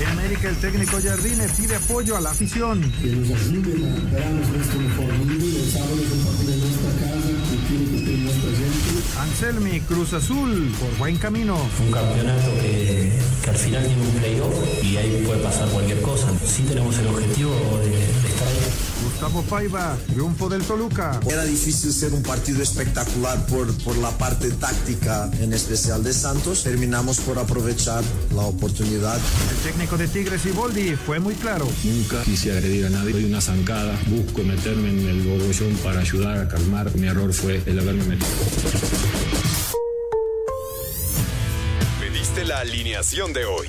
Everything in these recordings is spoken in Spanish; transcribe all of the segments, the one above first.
En América, el técnico Jardines pide apoyo a la afición. Que nos ayuden a darnos nuestro mejor mundo. El sábado es un partido de nuestra casa y quiero que esté nuestra gente. Anselmi, Cruz Azul, por buen camino. Un campeonato que, que al final tiene un playoff y ahí puede pasar cualquier cosa. Sí tenemos el objetivo de, de estar ahí. Gustavo Paiva, triunfo del Toluca. Era difícil ser un partido espectacular por, por la parte táctica, en especial de Santos. Terminamos por aprovechar la oportunidad. El técnico de Tigres y Boldi fue muy claro. Nunca quise agredir a nadie. Doy una zancada. Busco meterme en el bobollón para ayudar a calmar. Mi error fue el haberme metido. Pediste la alineación de hoy.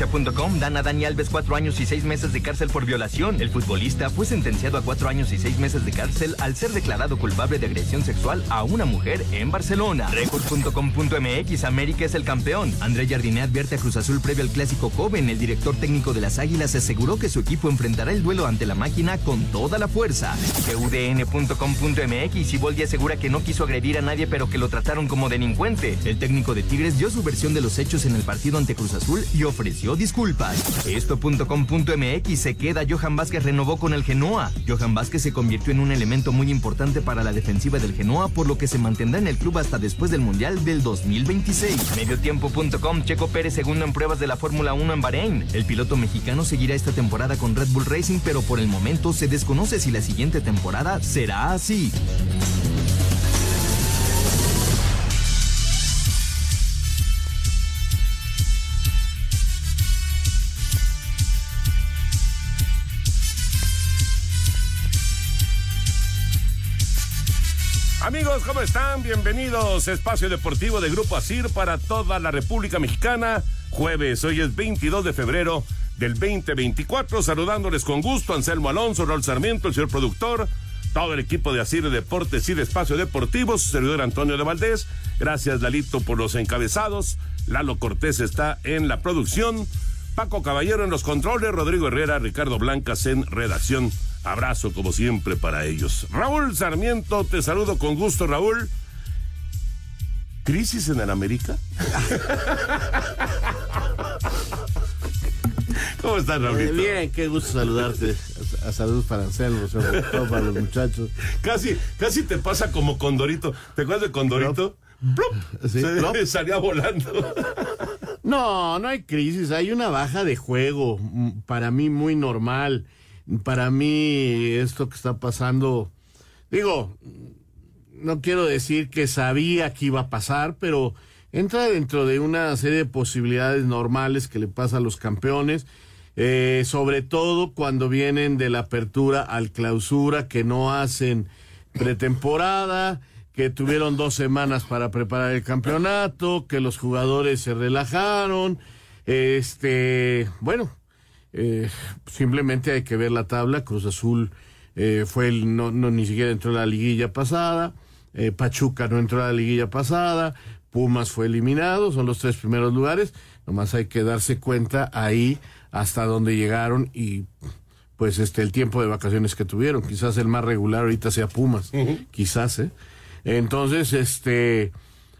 Cancha.com dan a Dani Alves cuatro años y seis meses de cárcel por violación. El futbolista fue sentenciado a cuatro años y seis meses de cárcel al ser declarado culpable de agresión sexual a una mujer en Barcelona. Record.com.mx América es el campeón. André Jardiné advierte a Cruz Azul previo al clásico joven. El director técnico de las Águilas aseguró que su equipo enfrentará el duelo ante la máquina con toda la fuerza. UDN.com.mx Siboldi asegura que no quiso agredir a nadie pero que lo trataron como delincuente. El técnico de Tigres dio su versión de los hechos en el partido ante Cruz Azul y ofreció disculpas. Esto.com.mx se queda, Johan Vázquez renovó con el Genoa. Johan Vázquez se convirtió en un elemento muy importante para la defensiva del Genoa, por lo que se mantendrá en el club hasta después del Mundial del 2026. Mediotiempo.com, Checo Pérez segundo en pruebas de la Fórmula 1 en Bahrein. El piloto mexicano seguirá esta temporada con Red Bull Racing, pero por el momento se desconoce si la siguiente temporada será así. Amigos, ¿cómo están? Bienvenidos Espacio Deportivo de Grupo Asir para toda la República Mexicana. Jueves, hoy es 22 de febrero del 2024. Saludándoles con gusto Anselmo Alonso, Raúl Sarmiento, el señor productor, todo el equipo de Asir Deportes y de Espacio Deportivo, su servidor Antonio de Valdés. Gracias, Lalito, por los encabezados. Lalo Cortés está en la producción. Paco Caballero en los controles, Rodrigo Herrera, Ricardo Blancas en redacción. Abrazo como siempre para ellos. Raúl Sarmiento, te saludo con gusto, Raúl. ¿Crisis en el América? ¿Cómo estás, Raúl? bien, qué gusto saludarte. A, a salud para Anselmo, sobre todo para los muchachos. Casi, casi te pasa como Condorito. ¿Te acuerdas de Condorito? ¡Plop! Sí, Se- salía volando. No, no hay crisis, hay una baja de juego, mm, para mí muy normal. Para mí esto que está pasando, digo, no quiero decir que sabía que iba a pasar, pero entra dentro de una serie de posibilidades normales que le pasa a los campeones, eh, sobre todo cuando vienen de la apertura al clausura, que no hacen pretemporada, que tuvieron dos semanas para preparar el campeonato, que los jugadores se relajaron, este, bueno, eh, simplemente hay que ver la tabla. Cruz Azul eh, fue el, no, no ni siquiera entró a la liguilla pasada. eh, Pachuca no entró a la liguilla pasada. Pumas fue eliminado. Son los tres primeros lugares. Nomás hay que darse cuenta ahí hasta dónde llegaron y pues este el tiempo de vacaciones que tuvieron. Quizás el más regular ahorita sea Pumas. Quizás, ¿eh? Entonces, este,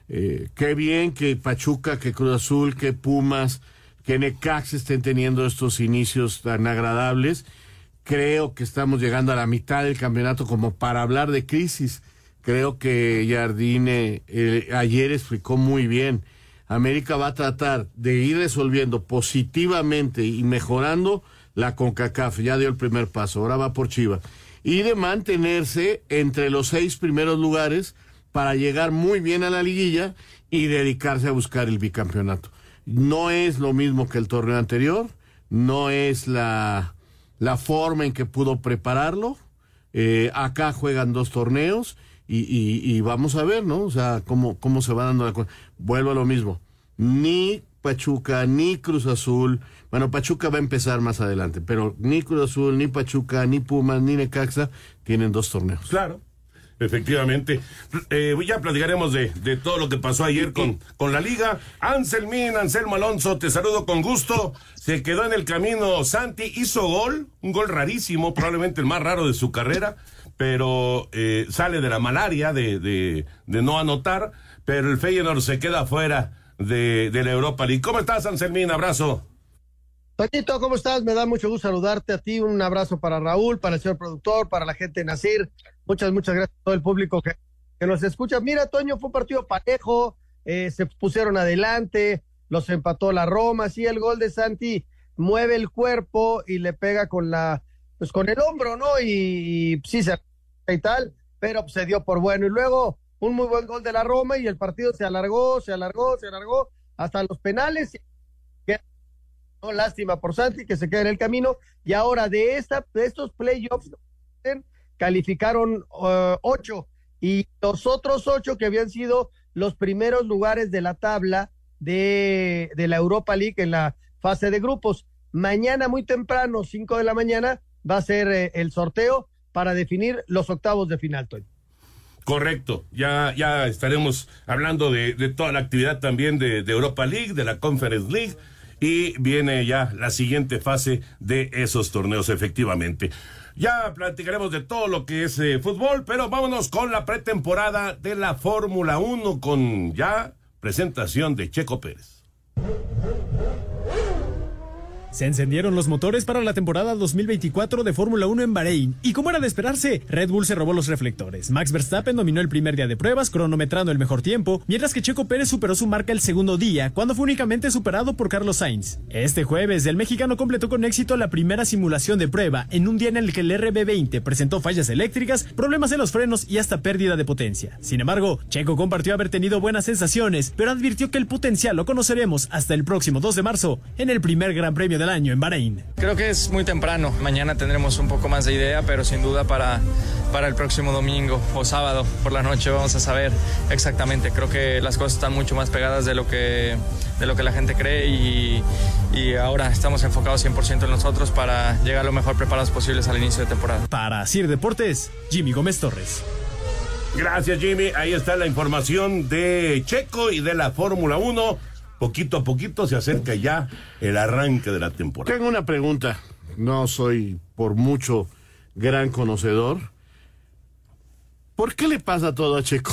eh, qué bien que Pachuca, que Cruz Azul, que Pumas, que Necax estén teniendo estos inicios tan agradables, creo que estamos llegando a la mitad del campeonato como para hablar de crisis. Creo que Jardine eh, ayer explicó muy bien. América va a tratar de ir resolviendo positivamente y mejorando la CONCACAF. Ya dio el primer paso, ahora va por Chivas. Y de mantenerse entre los seis primeros lugares para llegar muy bien a la liguilla y dedicarse a buscar el bicampeonato. No es lo mismo que el torneo anterior, no es la, la forma en que pudo prepararlo. Eh, acá juegan dos torneos y, vamos a ver, ¿no? O sea, cómo, cómo se va dando la cosa. Vuelvo a lo mismo. Ni Pachuca, ni Cruz Azul. Bueno, Pachuca va a empezar más adelante, pero ni Cruz Azul, ni Pachuca, ni Pumas, ni Necaxa tienen dos torneos. Claro. Efectivamente. Eh, ya platicaremos de, de, todo lo que pasó ayer con, con la liga. Anselmín, Anselmo Alonso, te saludo con gusto. Se quedó en el camino Santi, hizo gol, un gol rarísimo, probablemente el más raro de su carrera, pero eh, sale de la malaria de, de, de, no anotar, pero el Feyenoord se queda fuera de, de la Europa League. ¿Cómo estás, Anselmín? Abrazo. Toñito, ¿cómo estás? Me da mucho gusto saludarte a ti. Un abrazo para Raúl, para el señor productor, para la gente de Nacir. Muchas, muchas gracias a todo el público que, nos escucha. Mira, Toño, fue un partido parejo, eh, se pusieron adelante, los empató la Roma, sí, el gol de Santi mueve el cuerpo y le pega con la, pues con el hombro, ¿no? Y sí se y tal, pero se dio por bueno. Y luego un muy buen gol de la Roma y el partido se alargó, se alargó, se alargó hasta los penales. No, lástima por Santi que se queda en el camino. Y ahora de, esta, de estos playoffs calificaron uh, ocho y los otros ocho que habían sido los primeros lugares de la tabla de, de la Europa League en la fase de grupos. Mañana muy temprano, cinco de la mañana, va a ser eh, el sorteo para definir los octavos de final, Toño. Correcto, ya, ya estaremos hablando de, de toda la actividad también de, de Europa League, de la Conference League y viene ya la siguiente fase de esos torneos efectivamente. Ya platicaremos de todo lo que es eh, fútbol, pero vámonos con la pretemporada de la Fórmula 1 con ya presentación de Checo Pérez. Se encendieron los motores para la temporada 2024 de Fórmula 1 en Bahrein, y como era de esperarse, Red Bull se robó los reflectores. Max Verstappen dominó el primer día de pruebas, cronometrando el mejor tiempo, mientras que Checo Pérez superó su marca el segundo día, cuando fue únicamente superado por Carlos Sainz. Este jueves, el mexicano completó con éxito la primera simulación de prueba, en un día en el que el RB20 presentó fallas eléctricas, problemas en los frenos y hasta pérdida de potencia. Sin embargo, Checo compartió haber tenido buenas sensaciones, pero advirtió que el potencial lo conoceremos hasta el próximo 2 de marzo, en el primer Gran Premio del año en Bahrein. Creo que es muy temprano. Mañana tendremos un poco más de idea, pero sin duda para, para el próximo domingo o sábado por la noche vamos a saber exactamente. Creo que las cosas están mucho más pegadas de lo que, de lo que la gente cree y, y ahora estamos enfocados 100% en nosotros para llegar lo mejor preparados posibles al inicio de temporada. Para Sir Deportes, Jimmy Gómez Torres. Gracias Jimmy, ahí está la información de Checo y de la Fórmula 1 poquito a poquito se acerca ya el arranque de la temporada. Tengo una pregunta. No soy por mucho gran conocedor. ¿Por qué le pasa todo a Checo?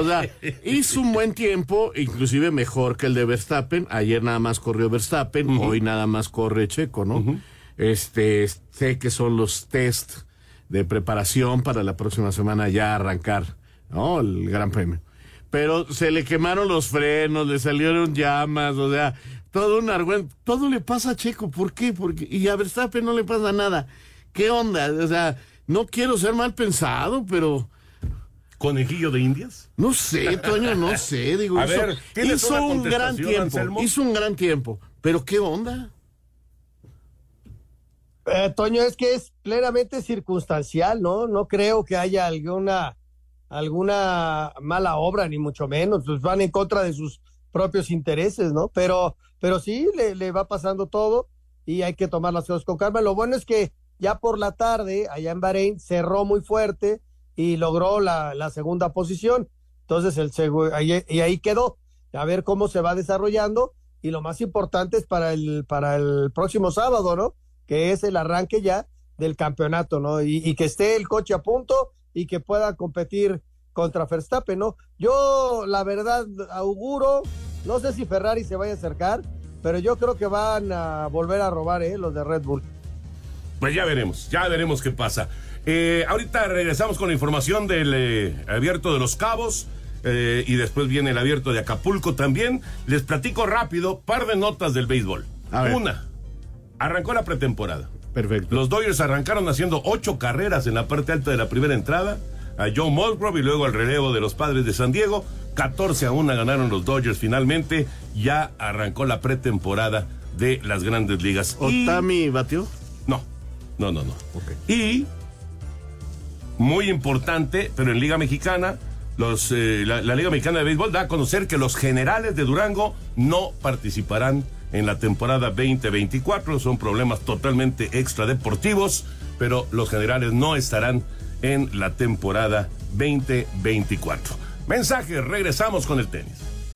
O sea, hizo un buen tiempo, inclusive mejor que el de Verstappen. Ayer nada más corrió Verstappen, uh -huh. hoy nada más corre Checo, ¿no? Uh -huh. Este, sé que son los test de preparación para la próxima semana ya arrancar, ¿no? El Gran Premio pero se le quemaron los frenos, le salieron llamas, o sea, todo un argüen, todo le pasa a Checo, ¿por qué? Porque, y a Verstappen no le pasa nada. ¿Qué onda? O sea, no quiero ser mal pensado, pero... ¿Conejillo de indias? No sé, Toño, no sé, digo, a hizo, ver, hizo un gran tiempo, Anselmo? hizo un gran tiempo, pero ¿qué onda? Eh, Toño, es que es plenamente circunstancial, ¿no? No creo que haya alguna alguna mala obra, ni mucho menos, pues van en contra de sus propios intereses, ¿no? Pero, pero sí, le, le, va pasando todo y hay que tomar las cosas con calma. Lo bueno es que ya por la tarde, allá en Bahrein, cerró muy fuerte y logró la, la segunda posición. Entonces, el ahí, y ahí quedó. A ver cómo se va desarrollando. Y lo más importante es para el, para el próximo sábado, ¿no? Que es el arranque ya del campeonato, ¿no? Y, y que esté el coche a punto y que pueda competir contra Verstappen, ¿no? Yo, la verdad, auguro, no sé si Ferrari se vaya a acercar, pero yo creo que van a volver a robar, ¿eh? Los de Red Bull. Pues ya veremos, ya veremos qué pasa. Eh, ahorita regresamos con la información del eh, abierto de los cabos. eh, y después viene el abierto de Acapulco también. Les platico rápido, par de notas del béisbol. Una, arrancó la pretemporada. Perfecto. Los Dodgers arrancaron haciendo ocho carreras en la parte alta de la primera entrada. A Joe Musgrove y luego al relevo de los padres de San Diego. 14 a 1 ganaron los Dodgers finalmente. Ya arrancó la pretemporada de las grandes ligas. ¿Otami batió? No, no, no, no. Y, muy importante, pero en Liga Mexicana, los, eh, la, la Liga Mexicana de Béisbol da a conocer que los generales de Durango no participarán en la temporada 2024. Son problemas totalmente extradeportivos, pero los generales no estarán en la temporada 2024. Mensaje, regresamos con el tenis.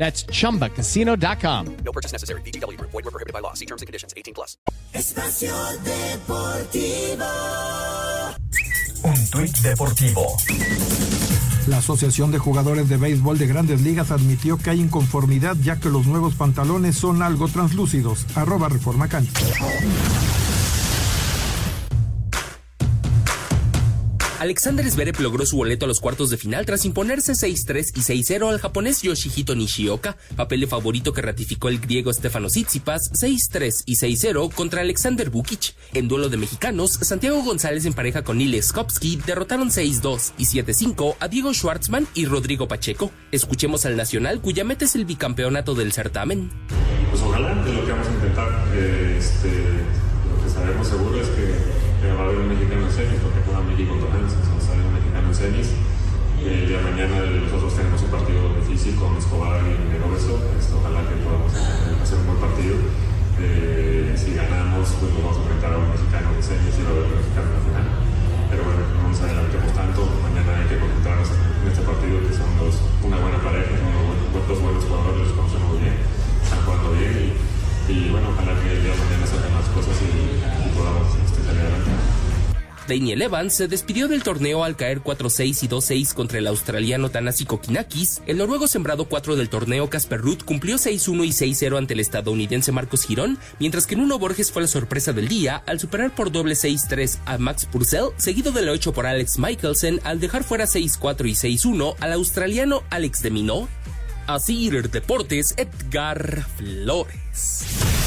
That's chumbacasino.com. No purchase necessary. VGW Group. Void were prohibited by law. See terms and conditions. 18 plus. Espacio Deportivo. Un tuit deportivo. La Asociación de Jugadores de Béisbol de Grandes Ligas admitió que hay inconformidad ya que los nuevos pantalones son algo translúcidos. Arroba Reforma Cancha. Alexander Zverev logró su boleto a los cuartos de final tras imponerse 6-3 y 6-0 al japonés Yoshihito Nishioka, papel de favorito que ratificó el griego Stefano Tsitsipas 6-3 y 6-0 contra Alexander Bukic. En duelo de mexicanos, Santiago González en pareja con Nile Skopsky derrotaron 6-2 y 7-5 a Diego Schwartzman y Rodrigo Pacheco. Escuchemos al nacional cuya meta es el bicampeonato del certamen. Pues ojalá, es lo que vamos a intentar. Eh, este, lo que sabemos seguro es que eh, va a un mexicano en semis, porque juega México contra semis. Eh, de mañana nosotros tenemos un partido difícil con Escobar y Nerobeso. Este, ojalá que podamos eh, hacer un buen partido. Eh, si ganamos, pues nos vamos a enfrentar a un mexicano en semis y a un mexicano Daniel Evans se despidió del torneo al caer 4-6 y 2-6 contra el australiano Tanasi Kokinakis. El noruego sembrado 4 del torneo Casper Ruth cumplió 6-1 y 6-0 ante el estadounidense Marcos Girón, mientras que Nuno Borges fue la sorpresa del día al superar por doble 6-3 a Max Purcell, seguido de la 8 por Alex Michelsen al dejar fuera 6-4 y 6-1 al australiano Alex de Minot. Así Deportes Edgar Flores.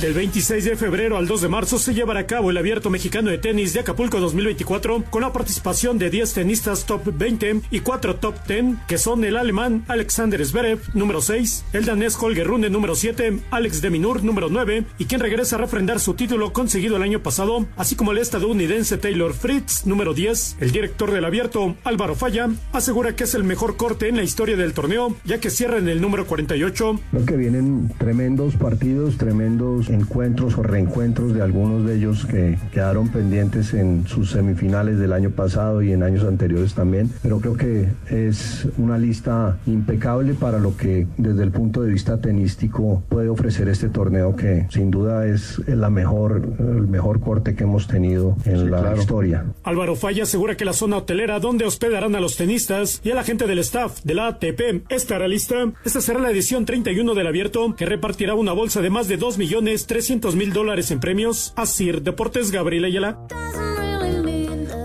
Del 26 de febrero al 2 de marzo se llevará a cabo el Abierto Mexicano de Tenis de Acapulco 2024 con la participación de 10 tenistas top 20 y 4 top 10 que son el alemán Alexander Zverev número 6, el danés Holger Rune número 7, Alex de Minur número 9 y quien regresa a refrendar su título conseguido el año pasado, así como el estadounidense Taylor Fritz número 10. El director del Abierto, Álvaro Falla, asegura que es el mejor corte en la historia del torneo ya que cierra en el número 48. Creo que vienen tremendos partidos, tremendos encuentros o reencuentros de algunos de ellos que quedaron pendientes en sus semifinales del año pasado y en años anteriores también. Pero creo que es una lista impecable para lo que desde el punto de vista tenístico puede ofrecer este torneo que sin duda es la mejor, el mejor corte que hemos tenido en Sí, la claro. historia. Álvaro Falla asegura que la zona hotelera donde hospedarán a los tenistas y a la gente del staff de la ATP estará lista. Esta será la edición 31 del abierto que repartirá una bolsa de más de 2 millones 300 mil dólares en premios. Asir Deportes Gabriel Ayala.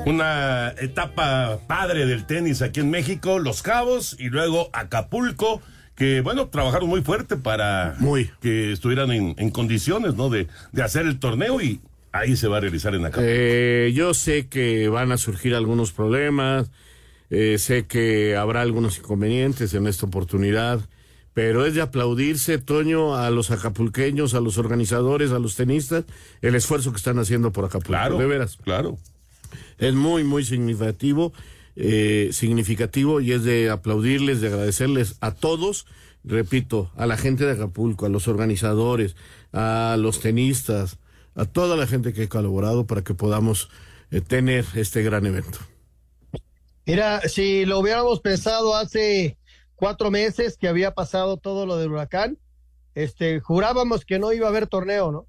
Una etapa padre del tenis aquí en México, Los Cabos y luego Acapulco, que bueno, trabajaron muy fuerte para que estuvieran en, en condiciones, ¿no? De, de hacer el torneo y ahí se va a realizar en Acapulco. Eh, yo sé que van a surgir algunos problemas, eh, sé que habrá algunos inconvenientes en esta oportunidad, pero es de aplaudirse, Toño, a los acapulqueños, a los organizadores, a los tenistas, el esfuerzo que están haciendo por Acapulco. Claro, de veras. Claro. Es muy, muy significativo, eh, significativo y es de aplaudirles, de agradecerles a todos, repito, a la gente de Acapulco, a los organizadores, a los tenistas, a toda la gente que ha colaborado para que podamos eh, tener este gran evento. Mira, si lo hubiéramos pensado hace cuatro meses que había pasado todo lo del huracán, este, jurábamos que no iba a haber torneo, ¿no?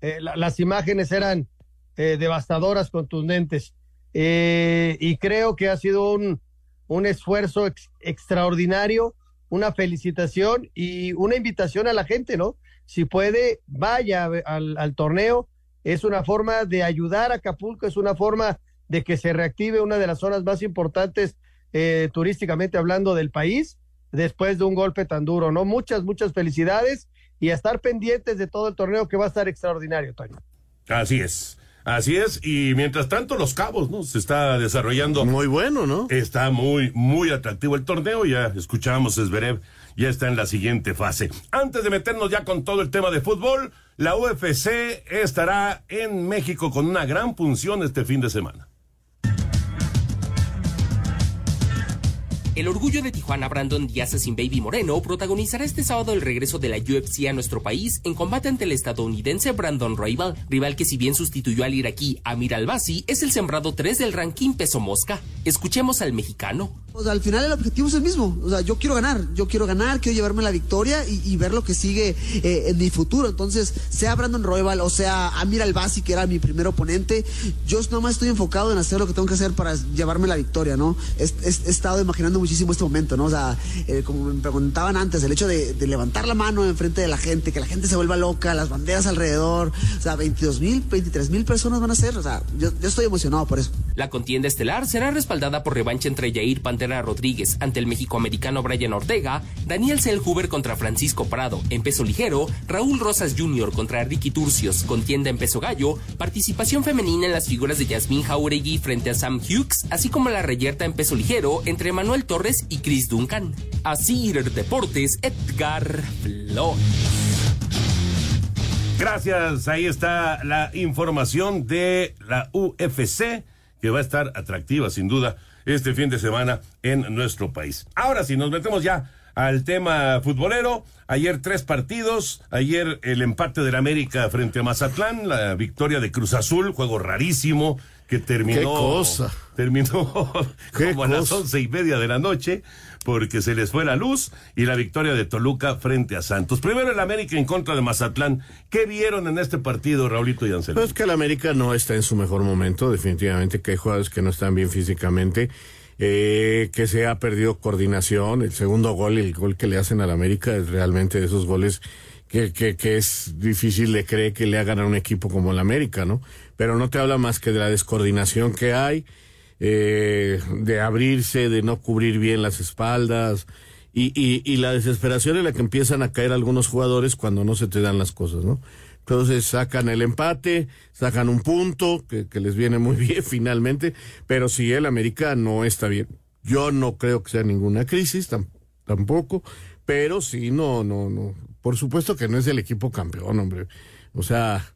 Eh, la, las imágenes eran eh, devastadoras, contundentes. Eh, y creo que ha sido un, un esfuerzo ex, extraordinario, una felicitación y una invitación a la gente, ¿no? Si puede, vaya al, al torneo. Es una forma de ayudar a Acapulco, es una forma de que se reactive una de las zonas más importantes eh, turísticamente hablando del país después de un golpe tan duro, ¿no? Muchas, muchas felicidades y a estar pendientes de todo el torneo que va a estar extraordinario, Toño. Así es. Así es, y mientras tanto Los Cabos, ¿no? Se está desarrollando. Muy bueno, ¿no? Está muy, muy atractivo el torneo, ya escuchamos Zverev, ya está en la siguiente fase. Antes de meternos ya con todo el tema de fútbol, la UFC estará en México con una gran función este fin de semana. El orgullo de Tijuana, Brandon Díaz sin Baby Moreno, protagonizará este sábado el regreso de la UFC a nuestro país en combate ante el estadounidense Brandon Royval, rival que si bien sustituyó al iraquí Amir Albasi, es el sembrado 3 del ranking peso mosca. Escuchemos al mexicano. Al final el objetivo es el mismo. O sea, yo quiero ganar, yo quiero ganar, quiero llevarme la victoria y, ver lo que sigue eh, en mi futuro. Entonces, sea Brandon Royval o sea Amir Albasi, que era mi primer oponente, yo nomás estoy enfocado en hacer lo que tengo que hacer para llevarme la victoria, ¿no? He, he, he estado imaginando muchísimo este momento, ¿no? O sea, eh, como me preguntaban antes, el hecho de, de, levantar la mano enfrente de la gente, que la gente se vuelva loca, las banderas alrededor, o sea, 22 mil, 23 mil personas van a ser, o sea, yo, yo, estoy emocionado por eso. La contienda estelar será respaldada por revancha entre Jair Pantera Rodríguez ante el mexicoamericano Brian Ortega, Daniel Selhuber contra Francisco Prado en peso ligero, Raúl Rosas Jr. contra Ricky Turcios, contienda en peso gallo, participación femenina en las figuras de Yasmín Jauregui frente a Sam Hughes, así como la reyerta en peso ligero entre Manuel Torres y Chris Duncan. Deportes, Edgar Flores. Gracias, ahí está la información de la UFC, que va a estar atractiva sin duda este fin de semana en nuestro país. Ahora sí, nos metemos ya al tema futbolero. Ayer tres partidos, ayer el empate del América frente a Mazatlán, la victoria de Cruz Azul, juego rarísimo que terminó. ¿Qué cosa? Terminó ¿Qué como a las once y media de la noche porque se les fue la luz y la victoria de Toluca frente a Santos. Primero el América en contra de Mazatlán. ¿Qué vieron en este partido, Raulito y Anselmo? Pues que el América no está en su mejor momento, definitivamente que hay jugadores que no están bien físicamente. Eh, que se ha perdido coordinación. El segundo gol, el gol que le hacen al América, es realmente de esos goles que, que, que es difícil de creer que le hagan a un equipo como el América, ¿no? Pero no te habla más que de la descoordinación que hay, eh, de abrirse, de no cubrir bien las espaldas. Y, y, y la desesperación en la que empiezan a caer algunos jugadores cuando no se te dan las cosas, ¿no? Entonces sacan el empate, sacan un punto que, les viene muy bien finalmente, pero si el América no está bien. Yo no creo que sea ninguna crisis, tam, tampoco, pero sí, no, no, no. Por supuesto que no es el equipo campeón, hombre. O sea,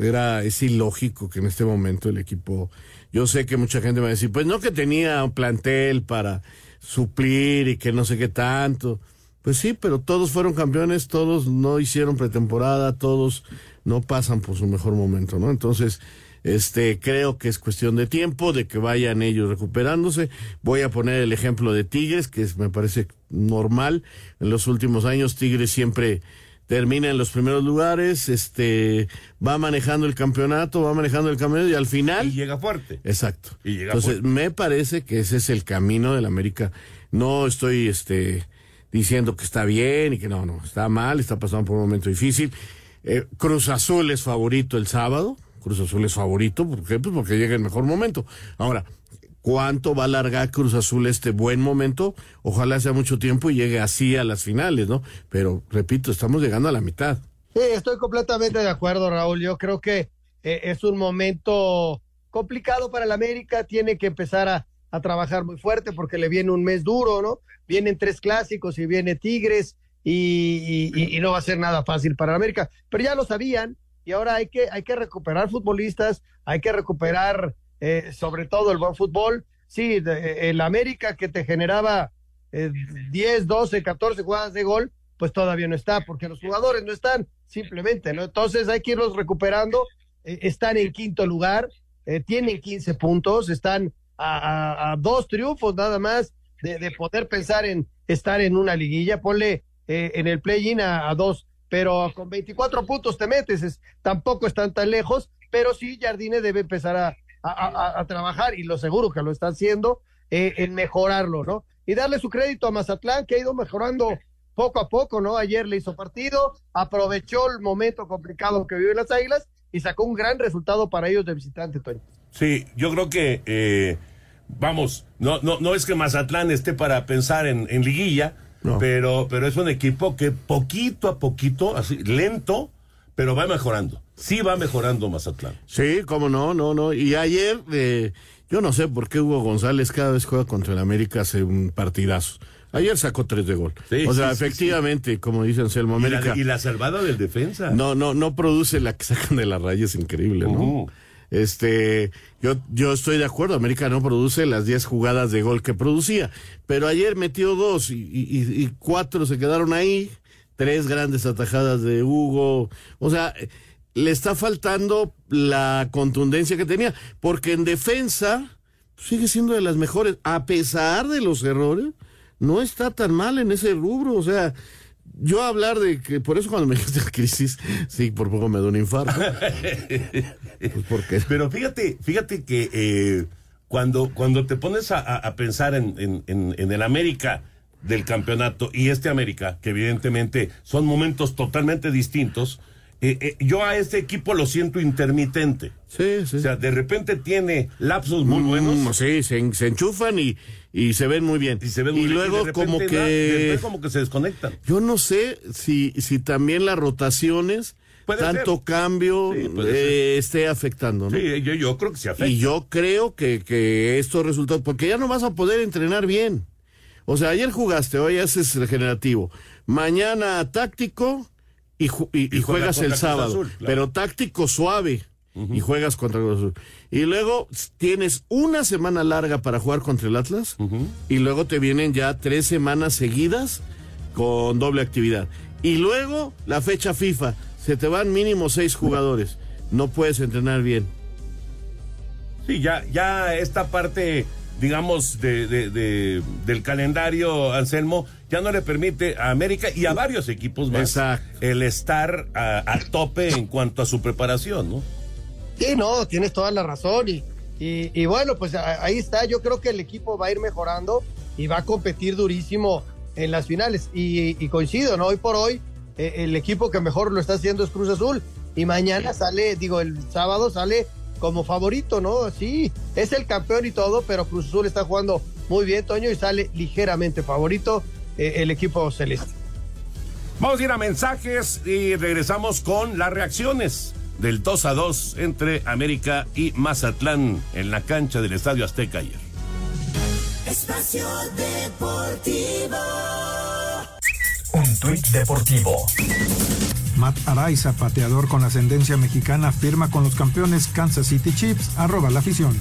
era, es ilógico que en este momento el equipo, yo sé que mucha gente me va a decir, pues no que tenía un plantel para suplir y que no sé qué tanto. Pues sí, pero todos fueron campeones, todos no hicieron pretemporada, todos no pasan por su mejor momento, ¿no? Entonces, este, creo que es cuestión de tiempo, de que vayan ellos recuperándose. Voy a poner el ejemplo de Tigres, que me parece normal. En los últimos años, Tigres siempre termina en los primeros lugares, este, va manejando el campeonato, va manejando el campeonato y al final. Y llega fuerte. Exacto. Y llega Entonces, fuerte. me parece que ese es el camino del América. No estoy, este, diciendo que está bien y que no, no, está mal, está pasando por un momento difícil. Eh, Cruz Azul es favorito el sábado, Cruz Azul es favorito, ¿por qué? Pues porque llega el mejor momento. Ahora, ¿cuánto va a alargar Cruz Azul este buen momento? Ojalá sea mucho tiempo y llegue así a las finales, ¿no? Pero, repito, estamos llegando a la mitad. Sí, estoy completamente de acuerdo, Raúl. Yo creo que eh, es un momento complicado para el América, tiene que empezar a, trabajar muy fuerte porque le viene un mes duro, ¿no? Vienen tres clásicos y viene Tigres y, no va a ser nada fácil para América. Pero ya lo sabían y ahora hay que, hay que recuperar futbolistas, hay que recuperar eh, sobre todo el buen fútbol. Sí, de, el América que te generaba eh, 10, 12, 14 jugadas de gol, pues todavía no está porque los jugadores no están simplemente, ¿no? Entonces hay que irlos recuperando. Eh, están en quinto lugar, eh, tienen 15 puntos, están a, dos triunfos nada más de, de poder pensar en estar en una liguilla. Ponle eh, en el play-in a, a dos, pero con 24 puntos te metes, es- tampoco están tan lejos, pero sí Jardine debe empezar a, a- a- a trabajar y lo seguro que lo está haciendo eh, en mejorarlo, ¿no? Y darle su crédito a Mazatlán, que ha ido mejorando poco a poco, ¿no? Ayer le hizo partido, aprovechó el momento complicado que viven las Águilas y sacó un gran resultado para ellos de visitante, Toño. Sí, yo creo que, eh, vamos, no, no, no es que Mazatlán esté para pensar en, en liguilla, pero, pero es un equipo que poquito a poquito, así, lento, pero va mejorando. Sí va mejorando Mazatlán. Sí, cómo no, no, no. Y ayer, eh, yo no sé por qué Hugo González cada vez juega contra el América hace un partidazo. Ayer sacó tres de gol. Sí, o sea, sí, sí, efectivamente, como dice Anselmo Y América. la, y la salvada del defensa. No, no, no produce la que sacan de la raya, es increíble, ¿no? Este, yo, yo estoy de acuerdo, América no produce las 10 jugadas de gol que producía, pero ayer metió dos y, y- y cuatro se quedaron ahí, tres grandes atajadas de Hugo, o sea, le está faltando la contundencia que tenía, porque en defensa sigue siendo de las mejores, a pesar de los errores, no está tan mal en ese rubro, o sea, yo hablar de que, por eso cuando me dijiste crisis, sí, por poco me da un infarto. Pues porque Pero fíjate, fíjate que eh, cuando, cuando te pones a, pensar en, en- en- en el América del campeonato y este América, que evidentemente son momentos totalmente distintos, eh, eh, yo a este equipo lo siento intermitente. Sí, sí. O sea, de repente tiene lapsos muy buenos. Mm, sí, se, se enchufan y, y se ven muy bien. Y se ven Y muy bien, luego como na- después que... como que se desconectan. Yo no sé si, si también las rotaciones, Puede tanto ser. cambio, Sí, eh, esté afectando, ¿no? Sí, yo, yo creo que se afecta. Y yo creo que, que estos resultados, porque ya no vas a poder entrenar bien. O sea, ayer jugaste, hoy haces regenerativo. Mañana táctico y, ju- y- y Y juega juegas el sábado. Azul, claro. Pero táctico suave. Y juegas contra Cruz Azul. Y luego tienes una semana larga para jugar contra el Atlas. Y luego te vienen ya tres semanas seguidas con doble actividad. Y luego la fecha FIFA. Se te van mínimo seis jugadores. No puedes entrenar bien. Sí, ya, ya esta parte, digamos, de, de- de- del calendario, Anselmo, ya no le permite a América y a varios equipos más el estar a, a tope en cuanto a su preparación, ¿no? Sí, no, tienes toda la razón y, y, y bueno, pues ahí está, yo creo que el equipo va a ir mejorando y va a competir durísimo en las finales y, y coincido, ¿no? Hoy por hoy eh, el equipo que mejor lo está haciendo es Cruz Azul y mañana sale, digo, el sábado sale como favorito, ¿no? Sí, es el campeón y todo, pero Cruz Azul está jugando muy bien, Toño, y sale ligeramente favorito eh, el equipo celeste. Vamos a ir a mensajes y regresamos con las reacciones del 2 a 2 entre América y Mazatlán en la cancha del Estadio Azteca ayer. Espacio Deportivo. Un tuit deportivo. Matt Araiza, pateador con ascendencia mexicana, firma con los campeones Kansas City Chiefs, arroba la afición.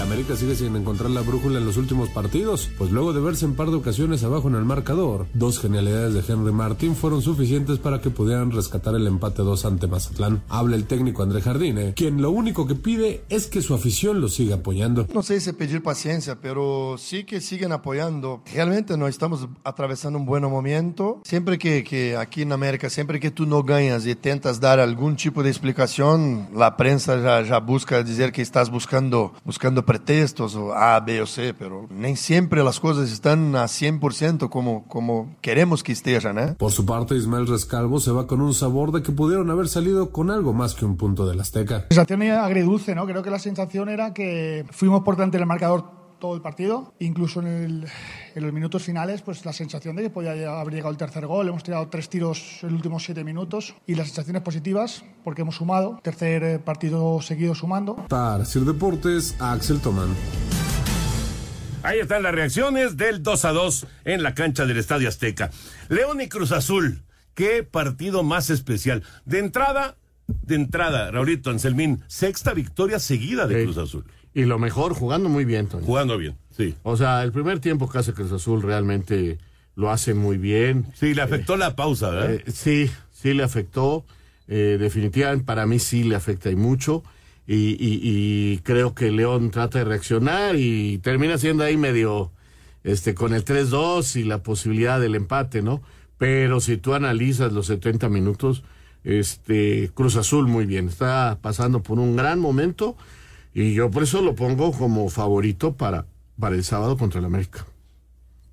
El América sigue sin encontrar la brújula en los últimos partidos, pues luego de verse en par de ocasiones abajo en el marcador, dos genialidades de Henry Martin fueron suficientes para que pudieran rescatar el empate 2 ante Mazatlán. Habla el técnico André Jardine, quien lo único que pide es que su afición lo siga apoyando. No sé si pedir paciencia, pero sí que siguen apoyando. Realmente no estamos atravesando un buen momento. Siempre que, que aquí en América, siempre que tú no ganas y intentas dar algún tipo de explicación, la prensa ya, ya busca decir que estás buscando, buscando pretextos o A, B o C, pero nem siempre las cosas están a 100% como, como queremos que estén, ¿eh? Por su parte, Ismael Rescalvo se va con un sabor de que pudieron haber salido con algo más que un punto del Azteca. sensación agridulce, ¿no? Creo que la sensación era que fuimos por delante del marcador todo el partido, incluso en, el- en los minutos finales, pues la sensación de que podía haber llegado el tercer gol. Hemos tirado tres tiros en los últimos siete minutos y las sensaciones positivas porque hemos sumado, tercer eh, partido seguido sumando. Para Sir Deportes, Axel Tomán. Ahí están las reacciones del 2 a 2 en la cancha del Estadio Azteca. León y Cruz Azul, qué partido más especial. De entrada, de entrada, Raulito Anselmín, sexta victoria seguida de Cruz Azul. Y lo mejor, jugando muy bien, Toño. Jugando bien, sí. O sea, el primer tiempo que hace Cruz Azul realmente lo hace muy bien. Sí, le afectó la pausa, ¿verdad? Eh, sí, sí le afectó. eh, definitivamente para mí sí le afecta y mucho. Y, y- y creo que León trata de reaccionar y termina siendo ahí medio este con el 3-2 y la posibilidad del empate, ¿no? Pero si tú analizas los 70 minutos, este Cruz Azul muy bien, está pasando por un gran momento y yo por eso lo pongo como favorito para, para el sábado contra el América.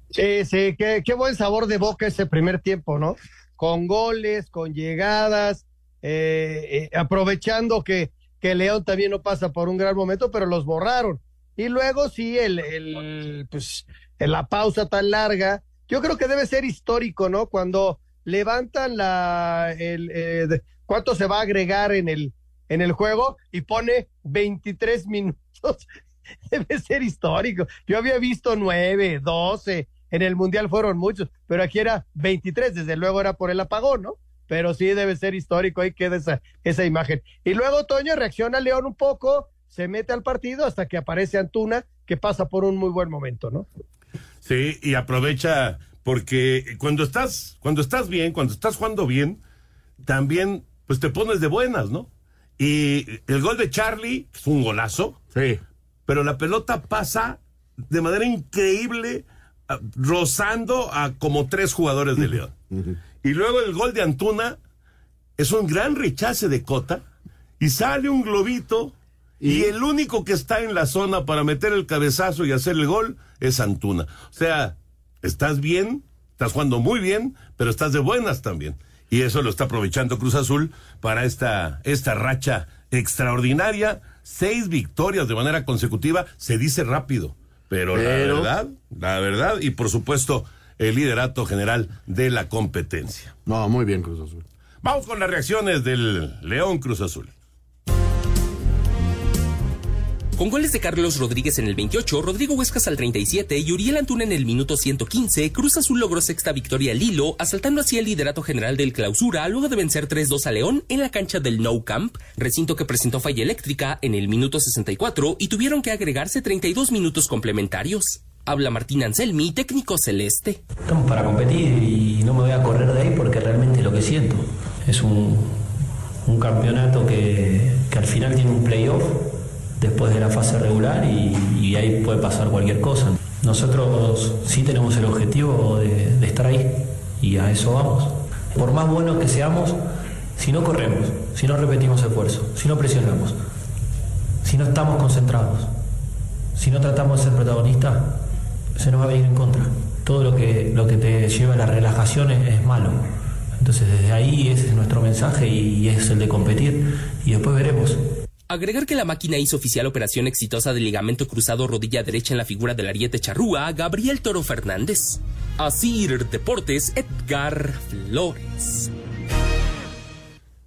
Sí, sí, qué, qué buen sabor de boca ese primer tiempo, ¿no? Con goles, con llegadas, eh, eh, aprovechando que, que León también no pasa por un gran momento, pero los borraron. Y luego sí, el, el, pues, la pausa tan larga, yo creo que debe ser histórico, ¿no? Cuando levantan la, el, eh, cuánto se va a agregar en el, en el juego y pone 23 minutos. Debe ser histórico. Yo había visto 9, 12, en el Mundial fueron muchos, pero aquí era 23, desde luego era por el apagón, ¿no? Pero sí debe ser histórico, ahí queda esa, esa imagen. Y luego Toño reacciona León un poco, se mete al partido hasta que aparece Antuna, que pasa por un muy buen momento, ¿no? Sí, y aprovecha porque cuando estás, cuando estás bien, cuando estás jugando bien, también pues te pones de buenas, ¿no? Y el gol de Charlie es un golazo. Sí. Pero la pelota pasa de manera increíble, ah, rozando a como tres jugadores de León. Y luego el gol de Antuna es un gran rechace de Cota y sale un globito y, el único que está en la zona para meter el cabezazo y hacer el gol es Antuna. O sea, estás bien, estás jugando muy bien, pero estás de buenas también. Y eso lo está aprovechando Cruz Azul para esta, esta racha extraordinaria. Seis victorias de manera consecutiva, se dice rápido. Pero, la Pero- verdad, la verdad, y por supuesto, el liderato general de la competencia. No, muy bien, Cruz Azul. Vamos con las reacciones del León Cruz Azul. Con goles de Carlos Rodríguez en el 28, Rodrigo Huescas al 37 y Uriel Antuna en el minuto 115, Cruz Azul logró sexta victoria al hilo, asaltando así el liderato general del clausura luego de vencer 3-2 a León en la cancha del Nou Camp, recinto que presentó falla eléctrica en el minuto 64 y tuvieron que agregarse 32 minutos complementarios. Habla Martín Anselmi, técnico celeste. Estamos para competir y no me voy a correr de ahí porque realmente lo que siento es un, un campeonato que, que al final tiene un playoff después de la fase regular y, ahí puede pasar cualquier cosa. Nosotros sí tenemos el objetivo de, estar ahí y a eso vamos. Por más buenos que seamos, si no corremos, si no repetimos esfuerzo, si no presionamos, si no estamos concentrados, si no tratamos de ser protagonistas, se nos va a venir en contra. Todo lo que, lo que te lleva a la relajación es, es malo. Entonces desde ahí ese es nuestro mensaje y, y es el de competir y después veremos. Agregar que la máquina hizo oficial operación exitosa de ligamento cruzado rodilla derecha en la figura del ariete charrúa, Gabriel Toro Fernández. Asir Deportes, Edgar Flores.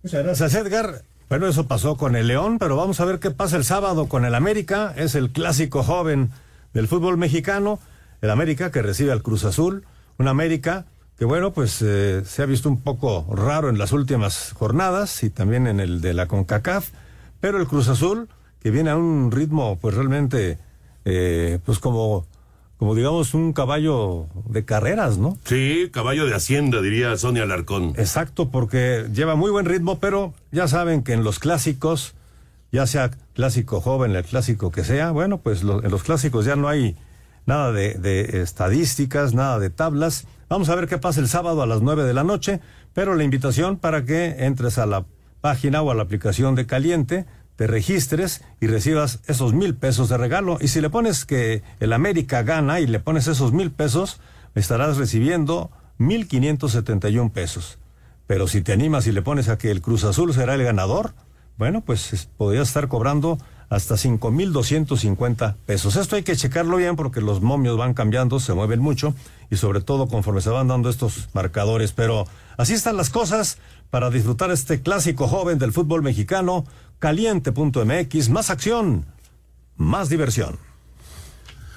Muchas gracias, Edgar. Bueno, eso pasó con el León, pero vamos a ver qué pasa el sábado con el América. Es el clásico joven del fútbol mexicano. El América que recibe al Cruz Azul. Un América que, bueno, pues eh, se ha visto un poco raro en las últimas jornadas y también en el de la CONCACAF. Pero el Cruz Azul, que viene a un ritmo, pues realmente, eh, pues como, como digamos, un caballo de carreras, ¿no? Sí, caballo de hacienda, diría Sonia Alarcón. Exacto, porque lleva muy buen ritmo, pero ya saben que en los clásicos, ya sea clásico joven, el clásico que sea, bueno, pues lo- en los clásicos ya no hay nada de, de estadísticas, nada de tablas. Vamos a ver qué pasa el sábado a las nueve de la noche, pero la invitación para que entres a la página o a la aplicación de Caliente, te registres y recibas esos mil pesos de regalo. Y si le pones que el América gana y le pones esos mil pesos, estarás recibiendo mil quinientos setenta y un pesos. Pero si te animas y le pones a que el Cruz Azul será el ganador, bueno, pues es- podrías estar cobrando hasta 5.250 pesos. Esto hay que checarlo bien porque los momios van cambiando, se mueven mucho y sobre todo conforme se van dando estos marcadores. Pero así están las cosas para disfrutar este clásico joven del fútbol mexicano, caliente.mx, más acción, más diversión.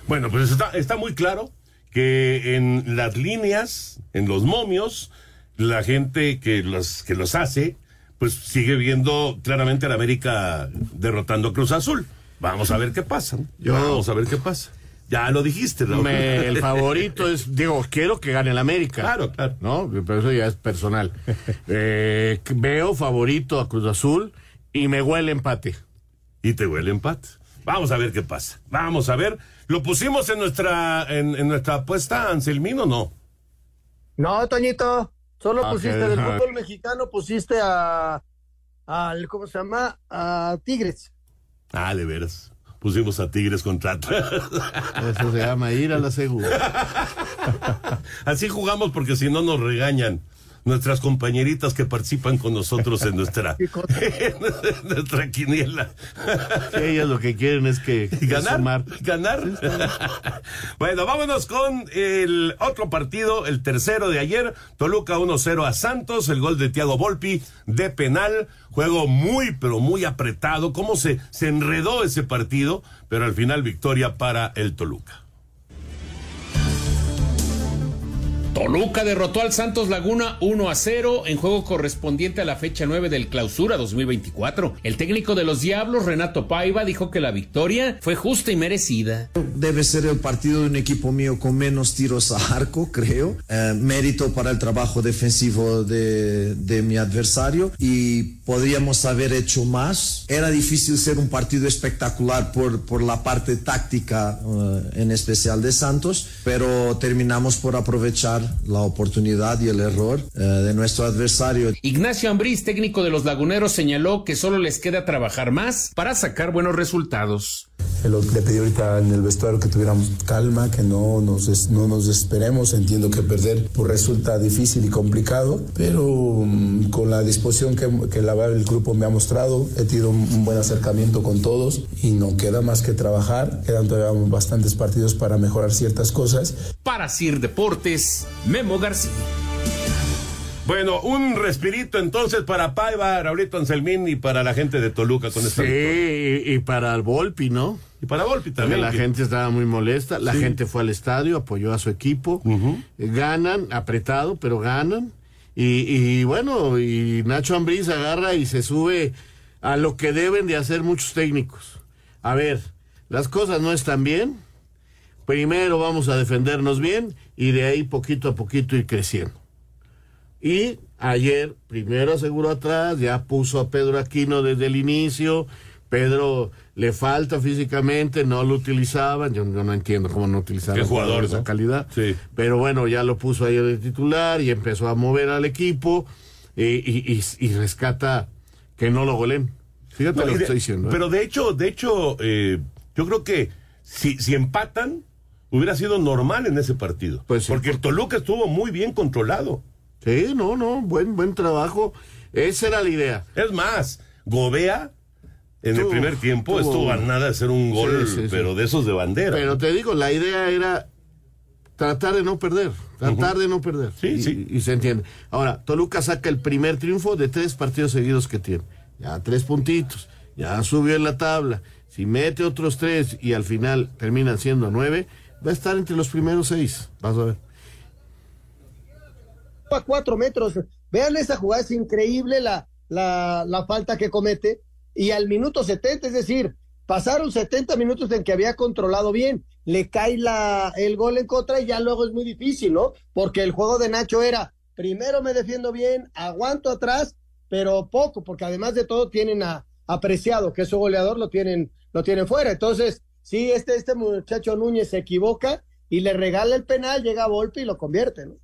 Bueno, pues está, está muy claro que en las líneas, en los momios, la gente que los, que los hace, pues sigue viendo claramente a la América derrotando a Cruz Azul. Vamos a ver qué pasa. ¿no? Yo- Vamos a ver qué pasa. Ya lo dijiste, Raúl. Me- el favorito es, digo, quiero que gane el América. Claro, claro. ¿No? Pero eso ya es personal. Eh, veo favorito a Cruz Azul y me huele empate. Y te huele empate. Vamos a ver qué pasa. Vamos a ver. ¿Lo pusimos en nuestra, en, en nuestra apuesta, Anselmino, o no? No, Toñito, solo Ok, pusiste del fútbol mexicano, pusiste a, al, ¿cómo se llama? A Tigres. Ah, de veras. Pusimos a Tigres contra Atlas. Eso se llama ir a la segura. Así jugamos porque si no nos regañan nuestras compañeritas que participan con nosotros en nuestra, en nuestra quiniela. Sí, ellas lo que quieren es que ganar, sumar. ganar. bueno, vámonos con el otro partido, el tercero de ayer, Toluca 1-0 a Santos, el gol de Thiago Volpi de penal, juego muy pero muy apretado, cómo se se enredó ese partido, pero al final victoria para el Toluca. Toluca derrotó al Santos Laguna 1 a 0 en juego correspondiente a la fecha 9 del Clausura 2024. El técnico de los Diablos, Renato Paiva, dijo que la victoria fue justa y merecida. Debe ser el partido de un equipo mío con menos tiros a arco, creo. Eh, mérito para el trabajo defensivo de, de mi adversario y podríamos haber hecho más. Era difícil ser un partido espectacular por, por la parte táctica, eh, en especial de Santos, pero terminamos por aprovechar la oportunidad y el error eh, de nuestro adversario. Ignacio Ambriz, técnico de los Laguneros, señaló que solo les queda trabajar más para sacar buenos resultados. Le pedí ahorita en el vestuario que tuviéramos calma, que no nos, des- no nos desesperemos. Entiendo que perder pues, resulta difícil y complicado, pero mm, con la disposición que, que la, el grupo me ha mostrado, he tenido un, un buen acercamiento con todos y no queda más que trabajar. Quedan todavía bastantes partidos para mejorar ciertas cosas. Para Sir Deportes, Memo García. Bueno, un respirito entonces para Paiva, Raulito Anselmín y para la gente de Toluca con esta Sí, victoria. y, y para el Volpi, ¿no? Y para Volpi Porque también. la que- gente estaba muy molesta, la Sí. gente fue al estadio, apoyó a su equipo, Eh, ganan, apretado, pero ganan. Y, y bueno, y Nacho Ambriz agarra y se sube a lo que deben de hacer muchos técnicos. A ver, las cosas no están bien, primero vamos a defendernos bien y de ahí poquito a poquito ir creciendo. Y ayer primero aseguró atrás, ya puso a Pedro Aquino desde el inicio. Pedro le falta físicamente, no lo utilizaban. Yo, yo no entiendo cómo no utilizaban Qué jugador, de esa ¿no? calidad. Sí. Pero bueno, ya lo puso ayer de titular y empezó a mover al equipo y, y- y- y rescata que no lo golen. Fíjate No, lo que de- estoy diciendo. ¿eh? Pero de hecho, de hecho, eh, yo creo que si, si empatan, hubiera sido normal en ese partido. Pues porque el Toluca estuvo muy bien controlado. Sí, no, no, buen, buen trabajo. Esa era la idea. Es más, Gobea en el primer tiempo tuvo- estuvo a nada de hacer un gol, Sí, sí, sí. pero de esos de bandera. Pero te digo, la idea era tratar de no perder, tratar de no perder. Sí, y, sí. Y se entiende. Ahora, Toluca saca el primer triunfo de tres partidos seguidos que tiene. Ya tres puntitos, ya subió en la tabla. Si mete otros tres y al final terminan siendo nueve, va a estar entre los primeros seis. Vas a ver. A cuatro metros. Vean esa jugada, es increíble la, la, la falta que comete. Y al minuto 70, es decir, pasaron 70 minutos en que había controlado bien, le cae la, el gol en contra y ya luego es muy difícil, ¿no? Porque el juego de Nacho era, primero me defiendo bien, aguanto atrás, pero poco, porque además de todo tienen a apreciado que su goleador, lo tienen, lo tienen fuera. Entonces, sí, este, este muchacho Núñez se equivoca y le regala el penal, llega a Volpe y lo convierte, ¿no?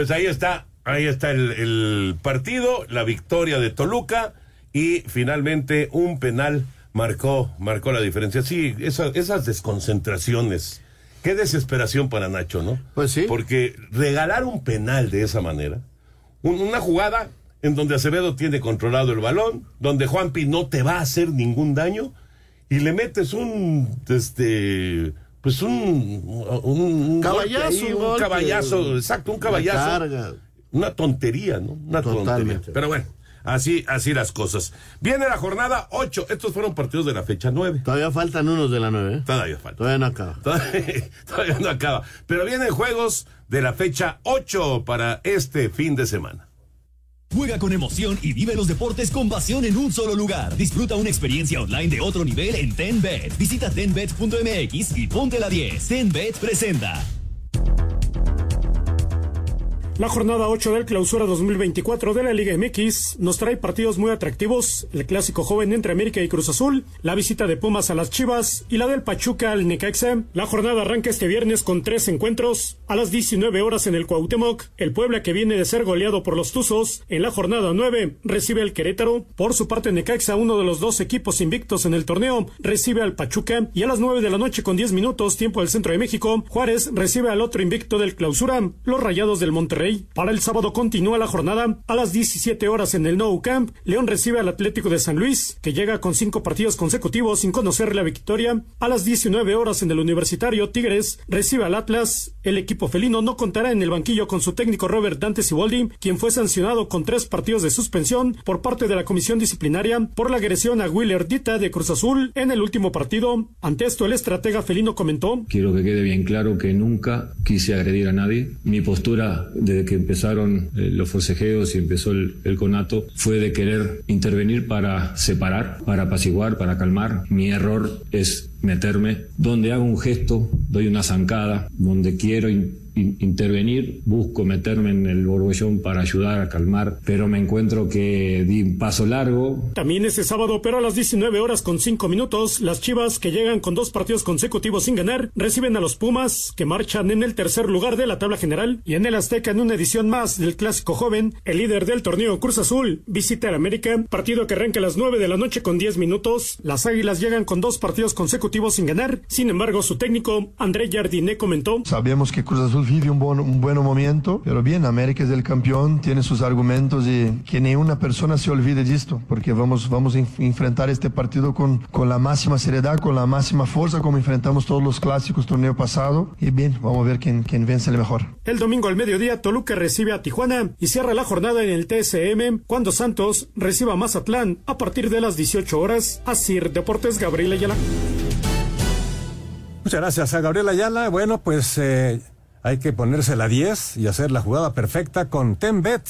Pues ahí está, ahí está el, el partido, la victoria de Toluca y finalmente un penal marcó, marcó la diferencia. Sí, esa- esas desconcentraciones. Qué desesperación para Nacho, ¿no? Pues sí. Porque regalar un penal de esa manera, un- una jugada en donde Acevedo tiene controlado el balón, donde Juanpi no te va a hacer ningún daño, y le metes un, este, pues un, un, un Caballazo, golpe un un golpe. caballazo, exacto, un Una caballazo. carga. Una tontería, ¿no? Una Totalmente. tontería. Pero bueno, así, así las cosas. Viene la jornada 8. Estos fueron partidos de la fecha 9. Todavía faltan unos de la nueve. ¿eh? Todavía falta. Todavía no acaba. Todavía, todavía no acaba. Pero vienen juegos de la fecha 8 para este fin de semana. Juega con emoción y vive los deportes con pasión en un solo lugar. Disfruta una experiencia online de otro nivel en TenBet. Visita tenbet.mx y ponte la 10. TenBet presenta. La jornada 8 del clausura 2024 de la Liga MX nos trae partidos muy atractivos, el clásico joven entre América y Cruz Azul, la visita de Pumas a las Chivas y la del Pachuca al Necaxa. La jornada arranca este viernes con tres encuentros. A las 19 horas en el Cuauhtémoc, el Puebla que viene de ser goleado por los Tuzos, en la jornada 9 recibe al Querétaro. Por su parte Necaxa, uno de los dos equipos invictos en el torneo, recibe al Pachuca y a las 9 de la noche con 10 minutos, tiempo del centro de México, Juárez recibe al otro invicto del clausura, los Rayados del Monterrey. Para el sábado continúa la jornada. A las 17 horas en el Nou Camp, León recibe al Atlético de San Luis, que llega con cinco partidos consecutivos sin conocer la victoria. A las 19 horas en el Universitario, Tigres recibe al Atlas. El equipo felino no contará en el banquillo con su técnico Robert Dante Siboldi, quien fue sancionado con tres partidos de suspensión por parte de la comisión disciplinaria por la agresión a Willer Dita de Cruz Azul en el último partido. Ante esto, el estratega felino comentó: Quiero que quede bien claro que nunca quise agredir a nadie. Mi postura desde que empezaron eh, los forcejeos y empezó el, el conato fue de querer intervenir para separar, para apaciguar, para calmar. Mi error es meterme donde hago un gesto, doy una zancada, donde quiero in- in- intervenir, busco meterme en el borbollón para ayudar a calmar, pero me encuentro que di un paso largo, También este sábado, pero a las 19 horas con 5 minutos, las Chivas, que llegan con dos partidos consecutivos sin ganar, reciben a los Pumas, que marchan en el tercer lugar de la tabla general, y en el Azteca, en una edición más del Clásico Joven, el líder del torneo Cruz Azul visita al América, partido que arranca a las 9 de la noche con 10 minutos. Las Águilas llegan con dos partidos consecutivos sin ganar, sin embargo, su técnico, André Jardiné, comentó. Sabemos que Cruz Azul vive un buen, un buen momento, pero bien, América es el campeón, tiene sus argumentos y que ninguna persona se olvide de esto, porque vamos, vamos a enf- enfrentar este partido con, con la máxima seriedad, con la máxima fuerza, como enfrentamos todos los clásicos torneo pasado. Y bien, vamos a ver quién, quién vence el mejor. El domingo al mediodía, Toluca recibe a Tijuana y cierra la jornada en el TSM cuando Santos reciba a Mazatlán a partir de las 18 horas. Asir Deportes Gabriel Ayala. Muchas gracias a Gabriela Ayala. Bueno, pues eh, hay que ponerse la 10 y hacer la jugada perfecta con TenBet.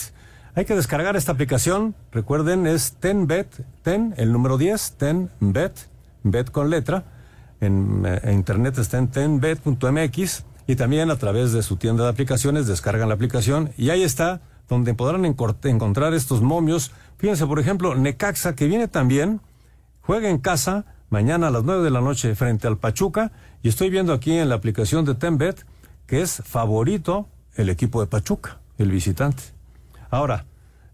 Hay que descargar esta aplicación. Recuerden, es TenBet, Ten, el número 10, TenBet, Bet con letra. En, eh, en internet está en tenbet.mx y también a través de su tienda de aplicaciones descargan la aplicación y ahí está donde podrán encontrar estos momios. Fíjense, por ejemplo, Necaxa, que viene también, juega en casa mañana a las 9 de la noche frente al Pachuca y estoy viendo aquí en la aplicación de Tenbet que es favorito el equipo de Pachuca, el visitante. Ahora,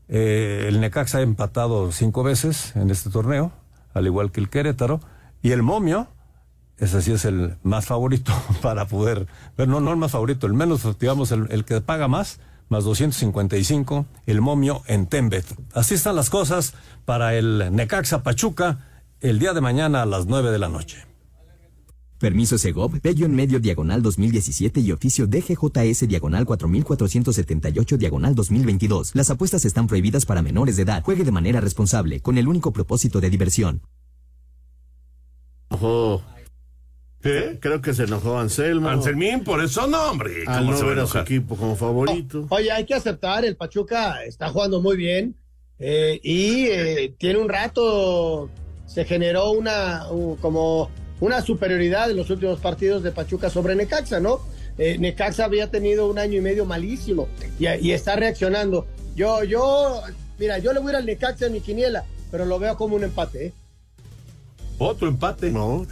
eh, el Necaxa ha empatado cinco veces en este torneo, al igual que el Querétaro, y el Momio, ese sí es el más favorito para poder, pero no, no el más favorito, el menos, digamos, el, el que paga más, más 255, el Momio en Tenbet. Así están las cosas para el Necaxa Pachuca el día de mañana a las 9 de la noche. Permiso Segov, Bello en medio diagonal 2017 y oficio DGJS diagonal 4478 diagonal 2022. Las apuestas están prohibidas para menores de edad. Juegue de manera responsable, con el único propósito de diversión. Ojo. ¿Qué? Creo que se enojó Anselmo. Anselmín, por eso no, hombre. Al ¿Cómo no se va a ver a su equipo como favorito. Oye, hay que aceptar, el Pachuca está jugando muy bien eh, y eh, tiene un rato, se generó una como una superioridad en los últimos partidos de Pachuca sobre Necaxa, ¿no? Eh, Necaxa había tenido un año y medio malísimo y, y está reaccionando. Yo, yo, mira, yo le voy a ir al Necaxa en mi quiniela, pero lo veo como un empate, ¿eh? Otro empate. No.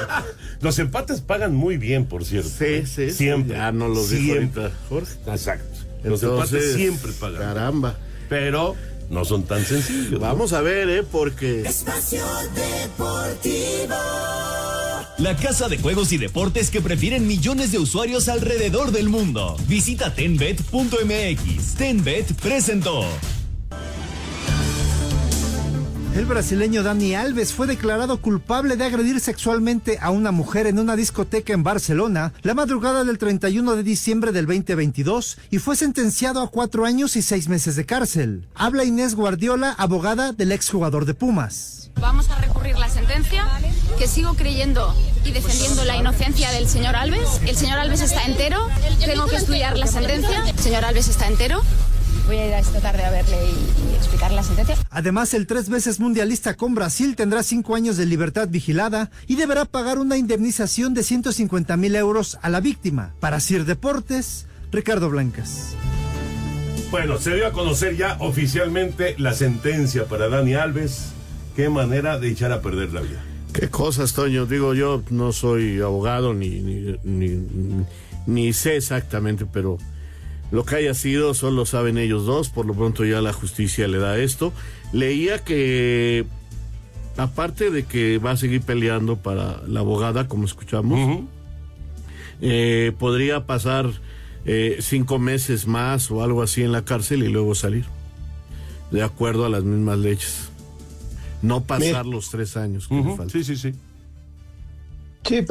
Los empates pagan muy bien, por cierto. Sí, sí, sí. Siempre. Ya no lo dijo Siempre. ahorita Jorge. Exacto. Los Entonces, empates siempre pagan. Caramba. Pero no son tan sencillos. Vamos a ver, ¿eh? Porque. Espacio Deportivo. La casa de juegos y deportes que prefieren millones de usuarios alrededor del mundo. Visita tenbet.mx. Tenbet presentó. El brasileño Dani Alves fue declarado culpable de agredir sexualmente a una mujer en una discoteca en Barcelona la madrugada del 31 de diciembre del 2022 y fue sentenciado a cuatro años y seis meses de cárcel. Habla Inés Guardiola, abogada del exjugador de Pumas. Vamos a recurrir la sentencia, que sigo creyendo y defendiendo la inocencia del señor Alves. El señor Alves está entero, tengo que estudiar la sentencia. El señor Alves está entero voy a ir a esta tarde a verle y, y explicarle la sentencia. Además, el tres veces mundialista con Brasil tendrá cinco años de libertad vigilada y deberá pagar una indemnización de 150 mil euros a la víctima. Para Sir Deportes, Ricardo Blancas. Bueno, se dio a conocer ya oficialmente la sentencia para Dani Alves. Qué manera de echar a perder la vida. Qué cosas, Toño. Digo, yo no soy abogado ni, ni, ni, ni sé exactamente, pero lo que haya sido solo saben ellos dos. Por lo pronto ya la justicia le da esto. Leía que, aparte de que va a seguir peleando para la abogada, como escuchamos, eh, podría pasar eh, cinco meses más o algo así en la cárcel y luego salir. De acuerdo a las mismas leyes. No pasar los tres años que le faltan. Sí, sí, sí. Sí,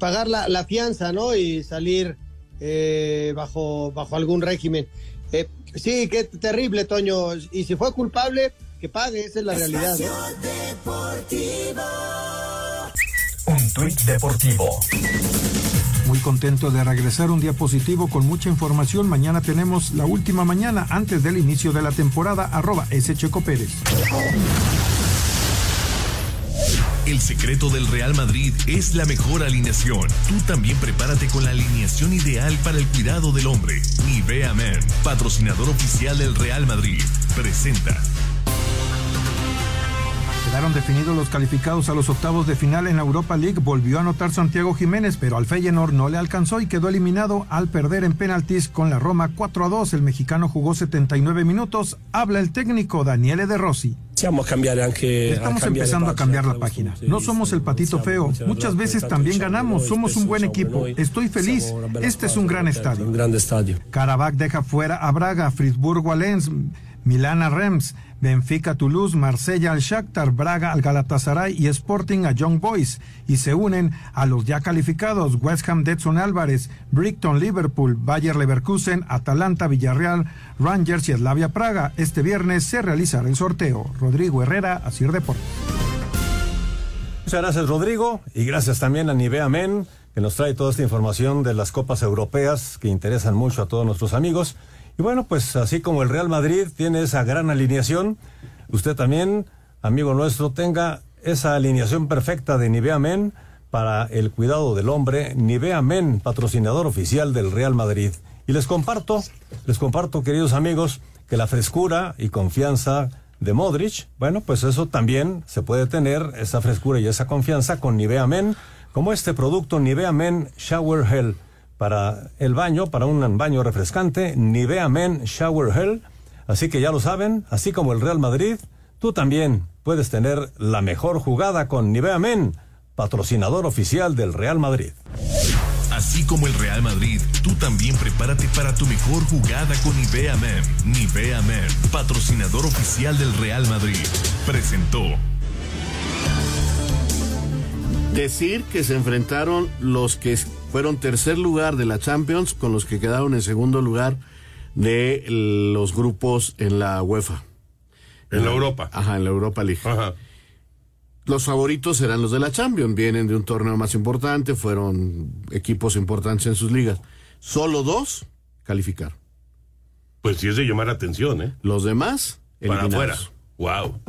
pagar la, la fianza, ¿no? Y salir eh, bajo, bajo algún régimen. Eh, sí, qué terrible, Toño. Y si fue culpable, que pague, esa es la realidad. ¿no? Un tuit deportivo. Muy contento de regresar un día positivo con mucha información. Mañana tenemos la última mañana antes del inicio de la temporada. Arroba S. Checo Pérez. El secreto del Real Madrid es la mejor alineación. Tú también prepárate con la alineación ideal para el cuidado del hombre. Nivea Men, patrocinador oficial del Real Madrid, presenta. Quedaron definidos los calificados a los octavos de final en la Europa League. Volvió a anotar Santiago Jiménez, pero al Feyenoord no le alcanzó y quedó eliminado al perder en penaltis con la Roma 4 a 2. El mexicano jugó 79 minutos. Habla el técnico Daniele De Rossi. Anche Estamos empezando a cambiar la página. No somos el patito feo. Muchas veces también ganamos. Somos un buen equipo. Estoy feliz. Este es un gran estadio. Un grande estadio. Karabakh deja fuera a Braga, Friburgo a Lens, Milán a Rems, Benfica Toulouse, Marsella al Shakhtar, Braga al Galatasaray y Sporting a Young Boys y se unen a los ya calificados West Ham Detson Álvarez, Brighton Liverpool, Bayer Leverkusen, Atalanta Villarreal, Rangers y Slavia Praga. Este viernes se realizará el sorteo. Rodrigo Herrera, Asir Deportes. Muchas gracias, Rodrigo, y gracias también a Nivea Men, que nos trae toda esta información de las copas europeas que interesan mucho a todos nuestros amigos. Y bueno, pues así como el Real Madrid tiene esa gran alineación, usted también, amigo nuestro, tenga esa alineación perfecta de Nivea Men para el cuidado del hombre. Nivea Men, patrocinador oficial del Real Madrid. Y les comparto, les comparto, queridos amigos, que la frescura y confianza de Modric, bueno, pues eso también se puede tener, esa frescura y esa confianza con Nivea Men, como este producto Nivea Men Shower Gel para el baño, para un baño refrescante, Nivea Men Shower Gel. Así que ya lo saben, así como el Real Madrid, tú también puedes tener la mejor jugada con Nivea Men, patrocinador oficial del Real Madrid. Así como el Real Madrid, tú también prepárate para tu mejor jugada con Nivea Men. Nivea Men, patrocinador oficial del Real Madrid, presentó. Decir que se enfrentaron los que fueron tercer lugar de la Champions con los que quedaron en segundo lugar de los grupos en la UEFA. En la Europa. Ajá, en la Europa League. Los favoritos serán los de la Champions, vienen de un torneo más importante, fueron equipos importantes en sus ligas. Solo dos calificaron. Pues sí es de llamar la atención, ¿eh? Los demás, Para afuera. eliminados. Wow.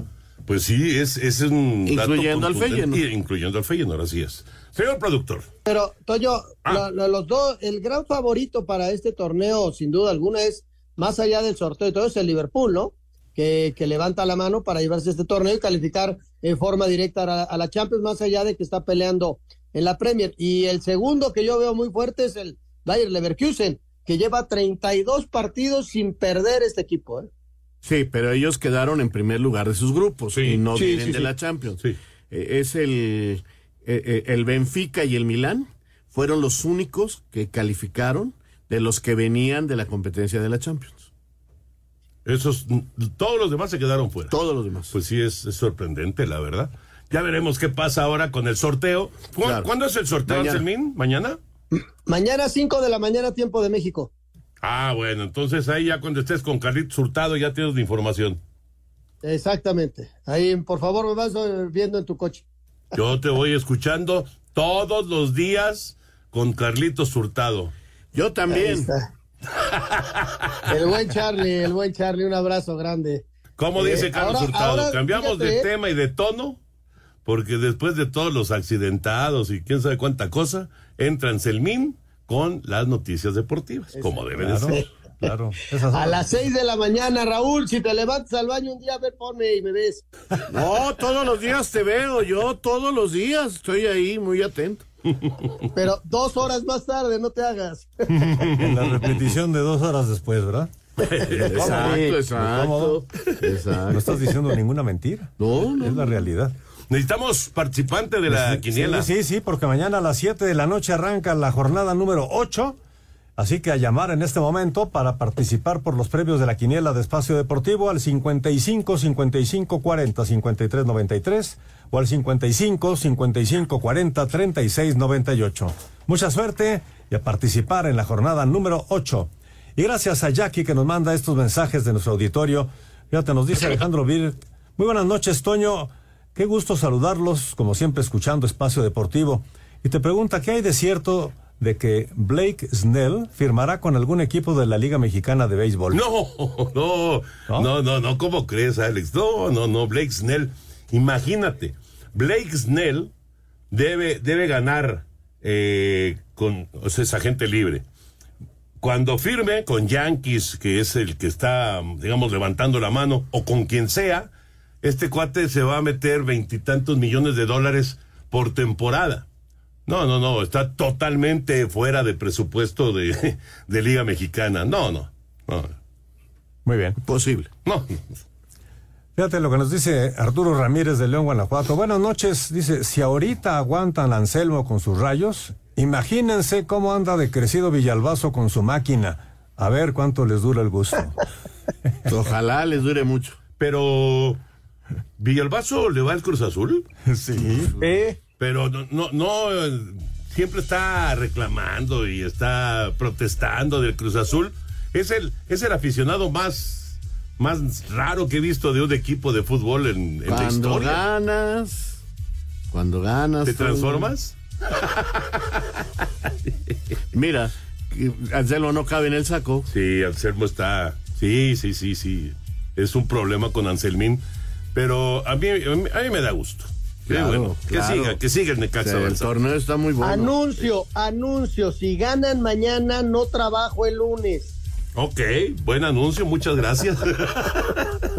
Pues sí, es, es un dato Incluyendo al Feyenoord. Incluyendo al Feyenoord, así es. Señor productor. Pero, Toño, Ah. lo- lo- los dos, el gran favorito para este torneo, sin duda alguna, es, más allá del sorteo y todo, es el Liverpool, ¿no? Que, que levanta la mano para llevarse este torneo y calificar en forma directa a la, a la Champions, más allá de que está peleando en la Premier. Y el segundo que yo veo muy fuerte es el Bayer Leverkusen, que lleva 32 partidos sin perder este equipo, ¿eh? Sí, pero ellos quedaron en primer lugar de sus grupos y no Sí, vienen sí, de sí. la Champions. Eh, es el, eh, eh, el Benfica y el Milán fueron los únicos que calificaron de los que venían de la competencia de la Champions. Esos, todos los demás se quedaron fuera. Todos los demás. Pues sí, es, es sorprendente, la verdad. Ya veremos qué pasa ahora con el sorteo. ¿Cu- Claro. ¿Cuándo es el sorteo, Mañana. Anselmín? ¿Mañana? Mañana 5 de la mañana, tiempo de México. Ah, bueno, entonces ahí ya cuando estés con Carlitos Hurtado ya tienes la información. Exactamente. Ahí, por favor, me vas eh, viendo en tu coche. Yo te voy escuchando todos los días con Carlitos Hurtado. Yo también. El buen Charlie, el buen Charlie, un abrazo grande. ¿Cómo dice Eh, Carlos ahora- Hurtado? ahora, ¿Cambiamos de fíjate, tema y de tono? Porque después de todos los accidentados y quién sabe cuánta cosa, entran Selmín con las noticias deportivas, como debe de ser. claro. A las 6 de la mañana, Raúl, si te levantas al baño un día, a ver, ponme y me ves. No, todos los días te veo, yo todos los días estoy ahí muy atento. Pero dos horas más tarde, no te hagas. En la repetición de dos horas después, ¿verdad? Exacto, exacto. Exacto. No estás diciendo ninguna mentira. No, no. Es la realidad. Necesitamos participante de la Sí, quiniela. Sí, sí, sí, porque mañana a las 7 de la noche arranca la jornada número 8. Así que a llamar en este momento para participar por los premios de la quiniela de Espacio Deportivo al 55 55 40 53 93 o al 55 55 40 36 98. Mucha suerte y a participar en la jornada número 8. Y gracias a Jackie que nos manda estos mensajes de nuestro auditorio. Fíjate, nos dice Alejandro Vir. Muy buenas noches, Toño. Qué gusto saludarlos, como siempre escuchando Espacio Deportivo. Y te pregunta, ¿qué hay de cierto de que Blake Snell firmará con algún equipo de la Liga Mexicana de Béisbol? No, no, no, no, no, ¿cómo crees, Alex? No, no, no, Blake Snell. Imagínate, Blake Snell debe, debe ganar eh, con, o sea, es agente libre. Cuando firme con Yankees, que es el que está, digamos, levantando la mano, o con quien sea, este cuate se va a meter veintitantos millones de dólares por temporada. No, no, no, está totalmente fuera de presupuesto de, de Liga Mexicana. No, no, no. Muy bien. Posible. No. Fíjate lo que nos dice Arturo Ramírez de León, Guanajuato. Buenas noches. Dice, si ahorita aguantan a Anselmo con sus rayos, imagínense cómo anda de crecido Villalbazo con su máquina. A ver cuánto les dura el gusto. Ojalá les dure mucho. Pero, ¿Villalbazo le va al Cruz Azul? Sí. Pero no, no, no, siempre está reclamando y está protestando del Cruz Azul. Es el, es el aficionado más, más raro que he visto de un equipo de fútbol en, en la Cuando historia. ganas, cuando ganas. ¿Te tú- transformas? Mira, Anselmo no cabe en el saco. Sí, Anselmo está. Sí, sí, sí, sí. Es un problema con Anselmín. Pero a mí, a mí, a mí me da gusto. Qué bueno. Que claro. siga, que siga el Necaxa El torneo está muy bueno. Anuncio, anuncio. Si ganan mañana, no trabajo el lunes. Ok, buen anuncio, muchas gracias.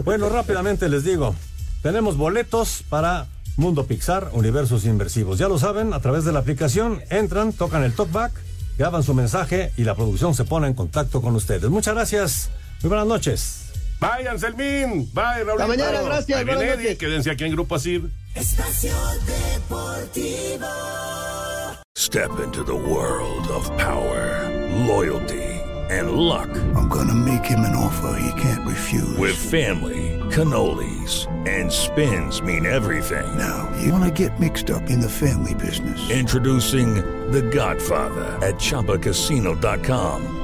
Bueno, rápidamente les digo, tenemos boletos para Mundo Pixar, Universos Inversivos. Ya lo saben, a través de la aplicación entran, tocan el talkback, graban su mensaje y la producción se pone en contacto con ustedes. Muchas gracias, muy buenas noches. Bye, Anselmín. Bye, Raúl. Hasta mañana, gracias, Ahí viene buenas Eddie, noches. Quédense aquí en Grupo Asir. Espacio Deportivo. Step into the world of power, loyalty, and luck. I'm gonna make him an offer he can't refuse. With family, cannolis, and spins mean everything. Now, you wanna get mixed up in the family business. Introducing The Godfather at ChumbaCasino.com.